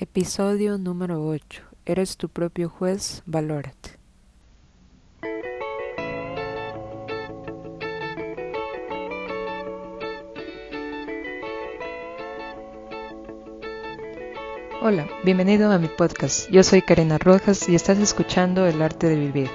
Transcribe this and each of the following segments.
Episodio número 8. Eres tu propio juez, valórate. Hola, bienvenido a mi podcast. Yo soy Karina Rojas y estás escuchando El arte de vivir,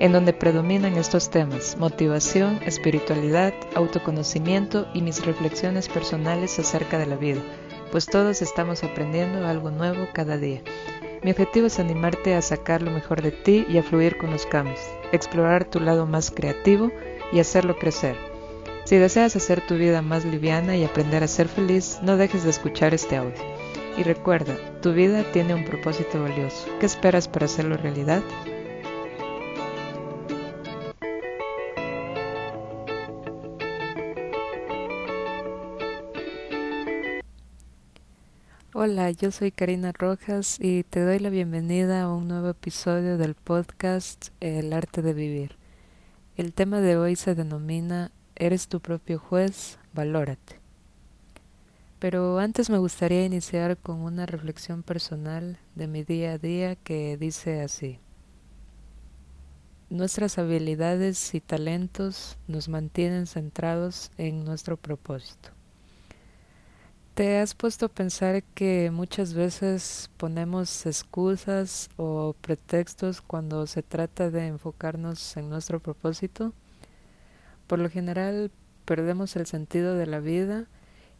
en donde predominan estos temas, motivación, espiritualidad, autoconocimiento y mis reflexiones personales acerca de la vida pues todos estamos aprendiendo algo nuevo cada día. Mi objetivo es animarte a sacar lo mejor de ti y a fluir con los cambios, explorar tu lado más creativo y hacerlo crecer. Si deseas hacer tu vida más liviana y aprender a ser feliz, no dejes de escuchar este audio. Y recuerda, tu vida tiene un propósito valioso. ¿Qué esperas para hacerlo realidad? Hola, yo soy Karina Rojas y te doy la bienvenida a un nuevo episodio del podcast El arte de vivir. El tema de hoy se denomina Eres tu propio juez, valórate. Pero antes me gustaría iniciar con una reflexión personal de mi día a día que dice así. Nuestras habilidades y talentos nos mantienen centrados en nuestro propósito. ¿Te has puesto a pensar que muchas veces ponemos excusas o pretextos cuando se trata de enfocarnos en nuestro propósito? Por lo general perdemos el sentido de la vida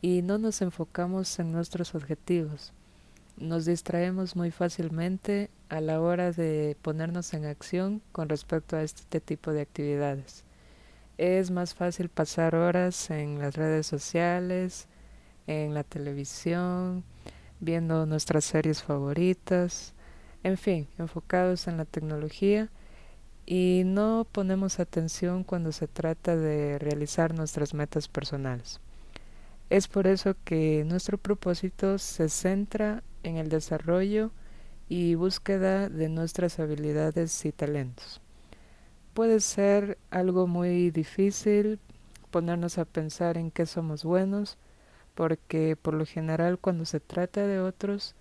y no nos enfocamos en nuestros objetivos. Nos distraemos muy fácilmente a la hora de ponernos en acción con respecto a este tipo de actividades. Es más fácil pasar horas en las redes sociales, en la televisión, viendo nuestras series favoritas, en fin, enfocados en la tecnología y no ponemos atención cuando se trata de realizar nuestras metas personales. Es por eso que nuestro propósito se centra en el desarrollo y búsqueda de nuestras habilidades y talentos. Puede ser algo muy difícil ponernos a pensar en qué somos buenos, porque por lo general cuando se trata de otros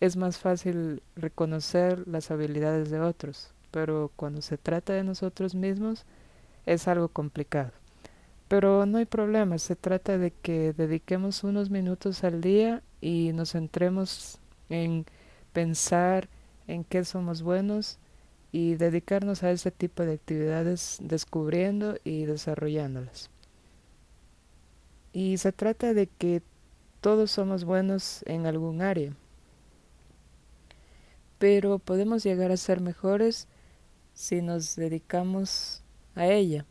es más fácil reconocer las habilidades de otros, pero cuando se trata de nosotros mismos es algo complicado. Pero no hay problema, se trata de que dediquemos unos minutos al día y nos centremos en pensar en qué somos buenos y dedicarnos a ese tipo de actividades descubriendo y desarrollándolas. Y se trata de que todos somos buenos en algún área, pero podemos llegar a ser mejores si nos dedicamos a ella.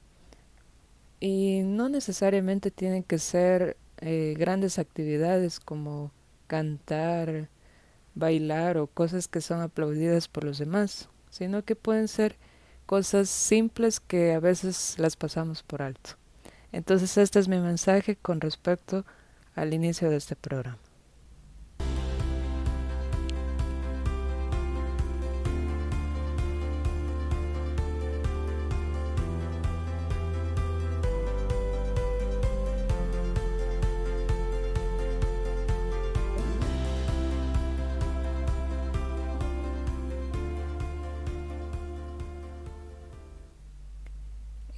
Y no necesariamente tienen que ser eh, grandes actividades como cantar, bailar o cosas que son aplaudidas por los demás, sino que pueden ser cosas simples que a veces las pasamos por alto. Entonces este es mi mensaje con respecto al inicio de este programa.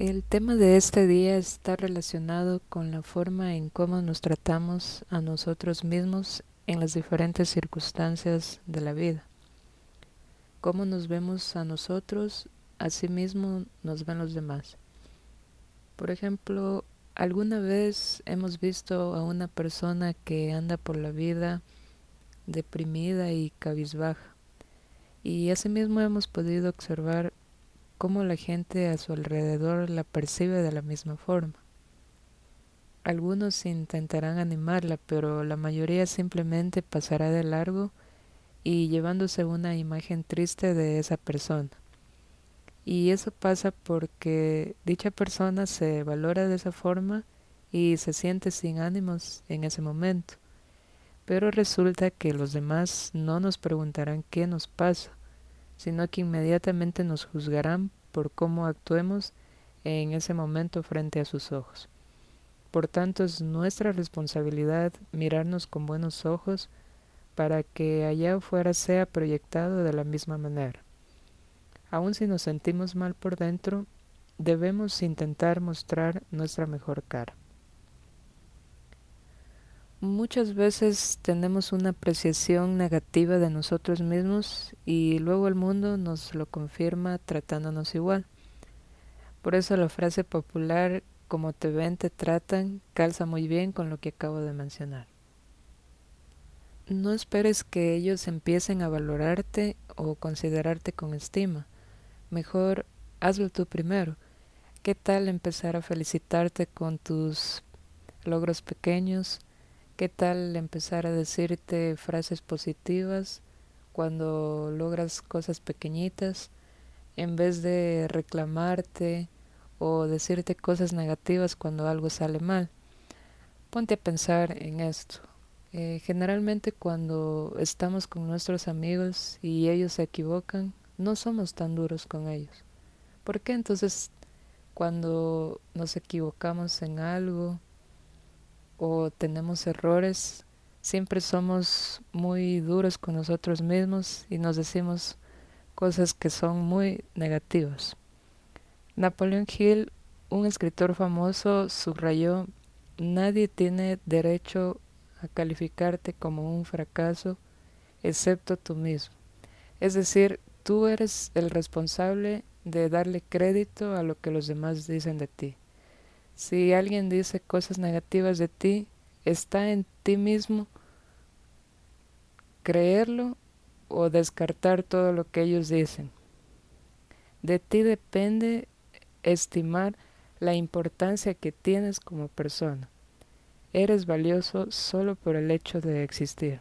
El tema de este día está relacionado con la forma en cómo nos tratamos a nosotros mismos en las diferentes circunstancias de la vida. Cómo nos vemos a nosotros, así mismo nos ven los demás. Por ejemplo, alguna vez hemos visto a una persona que anda por la vida deprimida y cabizbaja. Y asimismo hemos podido observar cómo la gente a su alrededor la percibe de la misma forma. Algunos intentarán animarla, pero la mayoría simplemente pasará de largo y llevándose una imagen triste de esa persona. Y eso pasa porque dicha persona se valora de esa forma y se siente sin ánimos en ese momento. Pero resulta que los demás no nos preguntarán qué nos pasa, sino que inmediatamente nos juzgarán por cómo actuemos en ese momento frente a sus ojos. Por tanto, es nuestra responsabilidad mirarnos con buenos ojos para que allá afuera sea proyectado de la misma manera. Aun si nos sentimos mal por dentro, debemos intentar mostrar nuestra mejor cara. Muchas veces tenemos una apreciación negativa de nosotros mismos y luego el mundo nos lo confirma tratándonos igual. Por eso la frase popular como te ven, te tratan, calza muy bien con lo que acabo de mencionar. No esperes que ellos empiecen a valorarte o considerarte con estima. Mejor hazlo tú primero. ¿Qué tal empezar a felicitarte con tus logros pequeños? ¿Qué tal empezar a decirte frases positivas cuando logras cosas pequeñitas en vez de reclamarte o decirte cosas negativas cuando algo sale mal? Ponte a pensar en esto. Eh, generalmente cuando estamos con nuestros amigos y ellos se equivocan, no somos tan duros con ellos. ¿Por qué entonces cuando nos equivocamos en algo o tenemos errores, siempre somos muy duros con nosotros mismos y nos decimos cosas que son muy negativas. Napoleon Hill, un escritor famoso, subrayó, nadie tiene derecho a calificarte como un fracaso excepto tú mismo. Es decir, tú eres el responsable de darle crédito a lo que los demás dicen de ti. Si alguien dice cosas negativas de ti, está en ti mismo creerlo o descartar todo lo que ellos dicen. De ti depende estimar la importancia que tienes como persona. Eres valioso solo por el hecho de existir.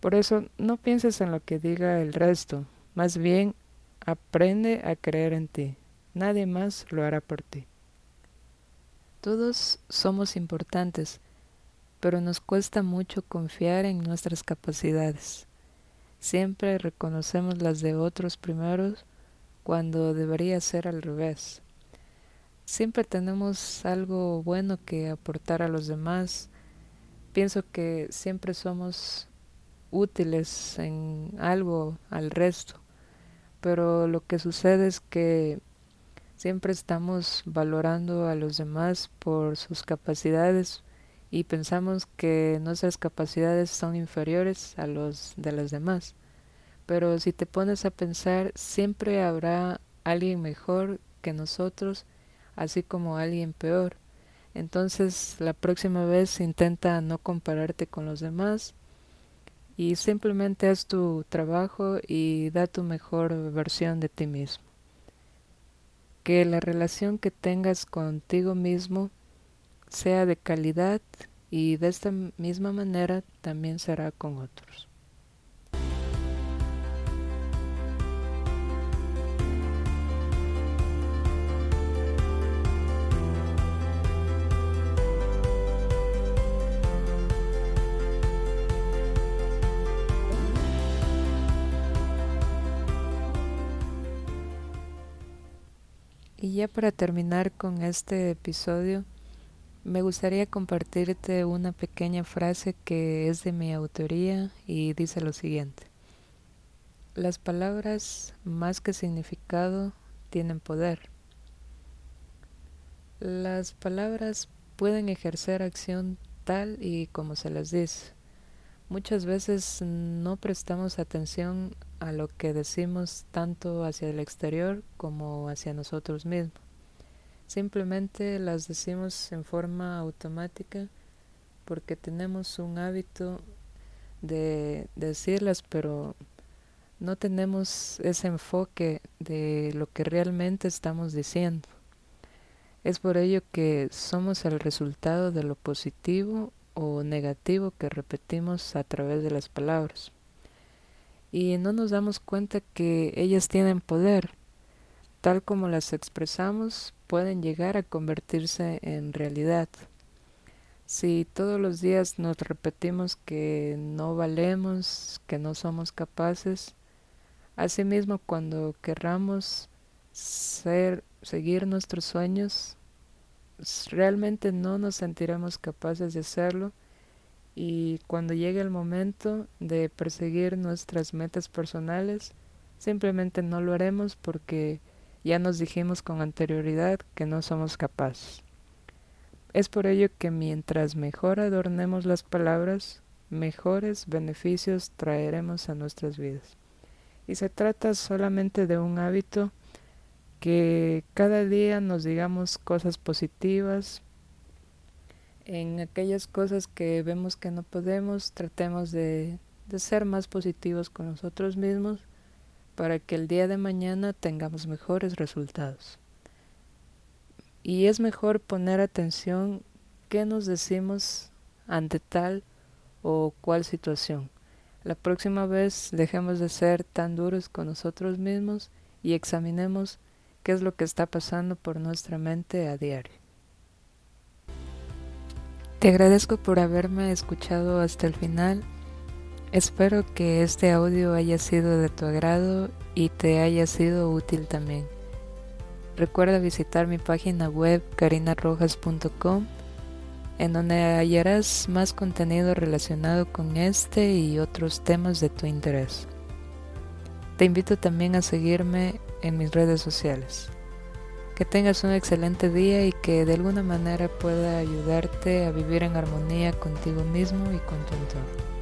Por eso no pienses en lo que diga el resto, más bien aprende a creer en ti. Nadie más lo hará por ti. Todos somos importantes, pero nos cuesta mucho confiar en nuestras capacidades. Siempre reconocemos las de otros primeros cuando debería ser al revés. Siempre tenemos algo bueno que aportar a los demás. Pienso que siempre somos útiles en algo al resto, pero lo que sucede es que Siempre estamos valorando a los demás por sus capacidades y pensamos que nuestras capacidades son inferiores a los de los demás. Pero si te pones a pensar, siempre habrá alguien mejor que nosotros, así como alguien peor. Entonces la próxima vez intenta no compararte con los demás y simplemente haz tu trabajo y da tu mejor versión de ti mismo que la relación que tengas contigo mismo sea de calidad y de esta misma manera también será con otros. Ya para terminar con este episodio, me gustaría compartirte una pequeña frase que es de mi autoría y dice lo siguiente. Las palabras más que significado tienen poder. Las palabras pueden ejercer acción tal y como se las dice. Muchas veces no prestamos atención a lo que decimos tanto hacia el exterior como hacia nosotros mismos. Simplemente las decimos en forma automática porque tenemos un hábito de decirlas, pero no tenemos ese enfoque de lo que realmente estamos diciendo. Es por ello que somos el resultado de lo positivo o negativo que repetimos a través de las palabras. Y no nos damos cuenta que ellas tienen poder. Tal como las expresamos, pueden llegar a convertirse en realidad. Si todos los días nos repetimos que no valemos, que no somos capaces, asimismo cuando querramos ser, seguir nuestros sueños, realmente no nos sentiremos capaces de hacerlo y cuando llegue el momento de perseguir nuestras metas personales, simplemente no lo haremos porque ya nos dijimos con anterioridad que no somos capaces. Es por ello que mientras mejor adornemos las palabras, mejores beneficios traeremos a nuestras vidas. Y se trata solamente de un hábito que cada día nos digamos cosas positivas, en aquellas cosas que vemos que no podemos, tratemos de, de, ser más positivos con nosotros mismos para que el día de mañana tengamos mejores resultados. Y es mejor poner atención qué nos decimos ante tal o cual situación. La próxima vez dejemos de ser tan duros con nosotros mismos y examinemos qué es lo que está pasando por nuestra mente a diario. Te agradezco por haberme escuchado hasta el final. Espero que este audio haya sido de tu agrado y te haya sido útil también. Recuerda visitar mi página web carinarrojas.com en donde hallarás más contenido relacionado con este y otros temas de tu interés. Te invito también a seguirme en mis redes sociales. Que tengas un excelente día y que de alguna manera pueda ayudarte a vivir en armonía contigo mismo y con tu entorno.